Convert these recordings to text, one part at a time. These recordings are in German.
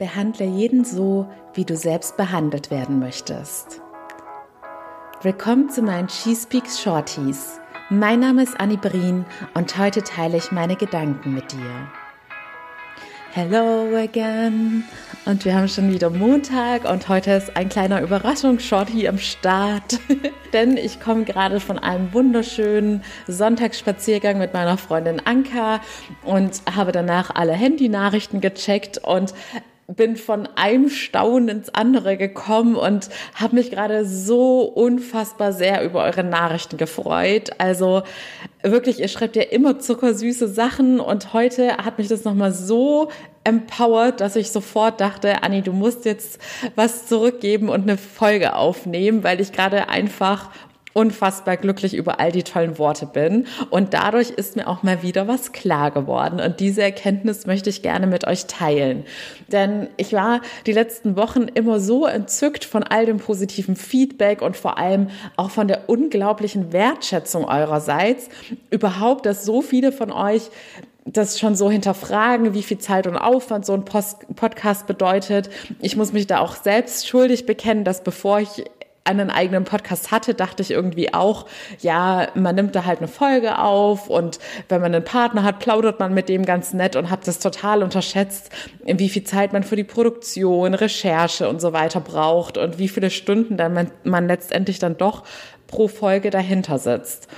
Behandle jeden so, wie du selbst behandelt werden möchtest. Willkommen zu meinen She Speaks Shorties. Mein Name ist Annie Brien und heute teile ich meine Gedanken mit dir. Hello again. Und wir haben schon wieder Montag und heute ist ein kleiner Überraschungsshorty am Start. Denn ich komme gerade von einem wunderschönen Sonntagsspaziergang mit meiner Freundin Anka und habe danach alle Handynachrichten gecheckt und bin von einem Staunen ins andere gekommen und habe mich gerade so unfassbar sehr über eure Nachrichten gefreut. Also wirklich, ihr schreibt ja immer zuckersüße Sachen und heute hat mich das nochmal so empowered, dass ich sofort dachte, Anni, du musst jetzt was zurückgeben und eine Folge aufnehmen, weil ich gerade einfach unfassbar glücklich über all die tollen Worte bin. Und dadurch ist mir auch mal wieder was klar geworden. Und diese Erkenntnis möchte ich gerne mit euch teilen. Denn ich war die letzten Wochen immer so entzückt von all dem positiven Feedback und vor allem auch von der unglaublichen Wertschätzung eurerseits. Überhaupt, dass so viele von euch das schon so hinterfragen, wie viel Zeit und Aufwand so ein Post Podcast bedeutet. Ich muss mich da auch selbst schuldig bekennen, dass bevor ich einen eigenen Podcast hatte, dachte ich irgendwie auch, ja, man nimmt da halt eine Folge auf und wenn man einen Partner hat, plaudert man mit dem ganz nett und hat das total unterschätzt, wie viel Zeit man für die Produktion, Recherche und so weiter braucht und wie viele Stunden dann man, man letztendlich dann doch pro Folge dahinter sitzt.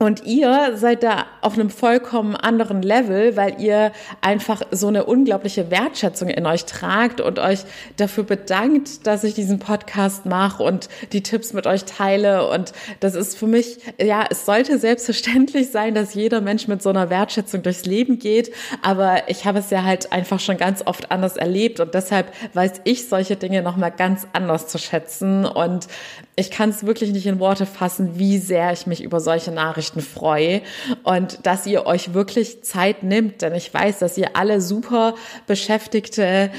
Und ihr seid da auf einem vollkommen anderen Level, weil ihr einfach so eine unglaubliche Wertschätzung in euch tragt und euch dafür bedankt, dass ich diesen Podcast mache und die Tipps mit euch teile. Und das ist für mich, ja, es sollte selbstverständlich sein, dass jeder Mensch mit so einer Wertschätzung durchs Leben geht. Aber ich habe es ja halt einfach schon ganz oft anders erlebt und deshalb weiß ich solche Dinge nochmal ganz anders zu schätzen. Und ich kann es wirklich nicht in Worte fassen, wie sehr ich mich über solche Nachrichten freue und dass ihr euch wirklich Zeit nimmt, denn ich weiß, dass ihr alle super beschäftigte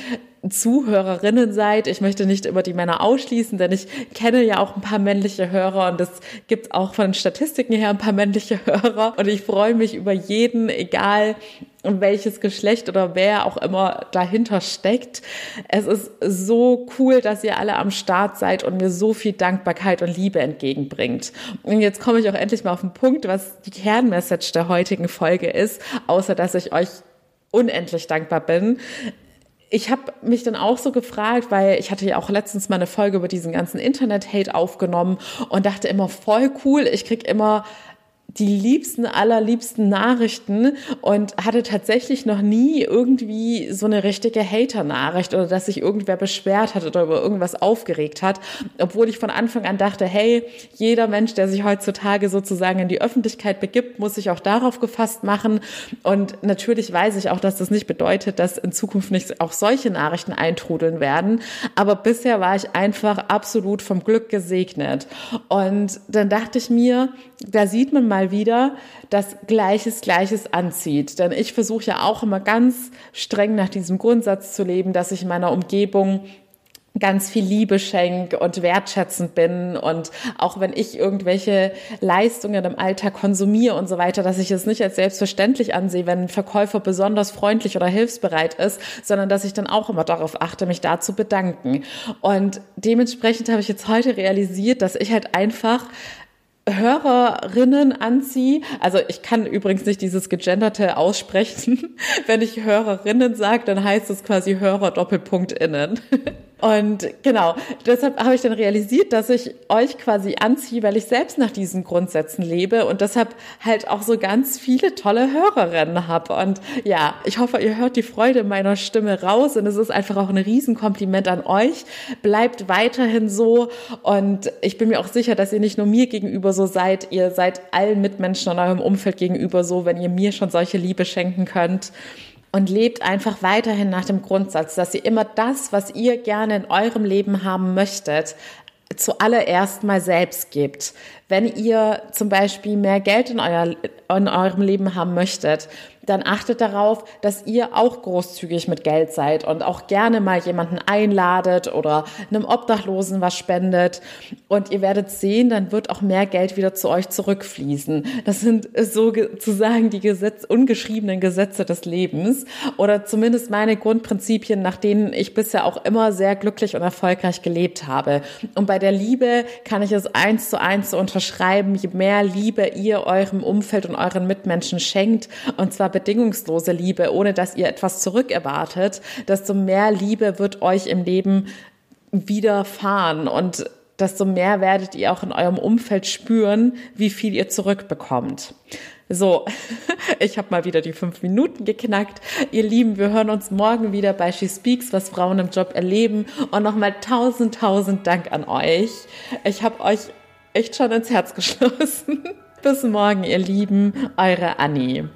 Zuhörerinnen seid. Ich möchte nicht über die Männer ausschließen, denn ich kenne ja auch ein paar männliche Hörer und es gibt auch von Statistiken her ein paar männliche Hörer und ich freue mich über jeden, egal welches Geschlecht oder wer auch immer dahinter steckt. Es ist so cool, dass ihr alle am Start seid und mir so viel Dankbarkeit und Liebe entgegenbringt. Und jetzt komme ich auch endlich mal auf den Punkt, was die Kernmessage der heutigen Folge ist, außer dass ich euch unendlich dankbar bin ich habe mich dann auch so gefragt, weil ich hatte ja auch letztens mal eine Folge über diesen ganzen Internet-Hate aufgenommen und dachte immer voll cool, ich krieg immer die liebsten, allerliebsten Nachrichten und hatte tatsächlich noch nie irgendwie so eine richtige Hater-Nachricht oder dass sich irgendwer beschwert hat oder über irgendwas aufgeregt hat, obwohl ich von Anfang an dachte, hey, jeder Mensch, der sich heutzutage sozusagen in die Öffentlichkeit begibt, muss sich auch darauf gefasst machen. Und natürlich weiß ich auch, dass das nicht bedeutet, dass in Zukunft nicht auch solche Nachrichten eintrudeln werden, aber bisher war ich einfach absolut vom Glück gesegnet. Und dann dachte ich mir, da sieht man mal wieder, dass Gleiches Gleiches anzieht. Denn ich versuche ja auch immer ganz streng nach diesem Grundsatz zu leben, dass ich meiner Umgebung ganz viel Liebe schenke und wertschätzend bin und auch wenn ich irgendwelche Leistungen im Alltag konsumiere und so weiter, dass ich es nicht als selbstverständlich ansehe, wenn ein Verkäufer besonders freundlich oder hilfsbereit ist, sondern dass ich dann auch immer darauf achte, mich da zu bedanken. Und dementsprechend habe ich jetzt heute realisiert, dass ich halt einfach Hörerinnen anziehe. Also ich kann übrigens nicht dieses gegenderte aussprechen. Wenn ich Hörerinnen sage, dann heißt es quasi Hörer Doppelpunkt innen. Und genau, deshalb habe ich dann realisiert, dass ich euch quasi anziehe, weil ich selbst nach diesen Grundsätzen lebe und deshalb halt auch so ganz viele tolle Hörerinnen habe. Und ja, ich hoffe, ihr hört die Freude meiner Stimme raus und es ist einfach auch ein Riesenkompliment an euch. Bleibt weiterhin so und ich bin mir auch sicher, dass ihr nicht nur mir gegenüber so seid, ihr seid allen Mitmenschen in eurem Umfeld gegenüber so, wenn ihr mir schon solche Liebe schenken könnt und lebt einfach weiterhin nach dem Grundsatz, dass ihr immer das, was ihr gerne in eurem Leben haben möchtet, zuallererst mal selbst gebt. Wenn ihr zum Beispiel mehr Geld in euer in eurem Leben haben möchtet, dann achtet darauf, dass ihr auch großzügig mit Geld seid und auch gerne mal jemanden einladet oder einem Obdachlosen was spendet. Und ihr werdet sehen, dann wird auch mehr Geld wieder zu euch zurückfließen. Das sind sozusagen die Gesetz, ungeschriebenen Gesetze des Lebens oder zumindest meine Grundprinzipien, nach denen ich bisher auch immer sehr glücklich und erfolgreich gelebt habe. Und bei der Liebe kann ich es eins zu eins so unterschreiben. Je mehr Liebe ihr eurem Umfeld und euren Mitmenschen schenkt, und zwar bedingungslose Liebe, ohne dass ihr etwas zurück erwartet, desto mehr Liebe wird euch im Leben widerfahren und desto mehr werdet ihr auch in eurem Umfeld spüren, wie viel ihr zurückbekommt. So, ich habe mal wieder die fünf Minuten geknackt. Ihr Lieben, wir hören uns morgen wieder bei She Speaks, was Frauen im Job erleben. Und nochmal tausend, tausend Dank an euch. Ich habe euch echt schon ins Herz geschlossen. Bis morgen, ihr Lieben, eure Annie.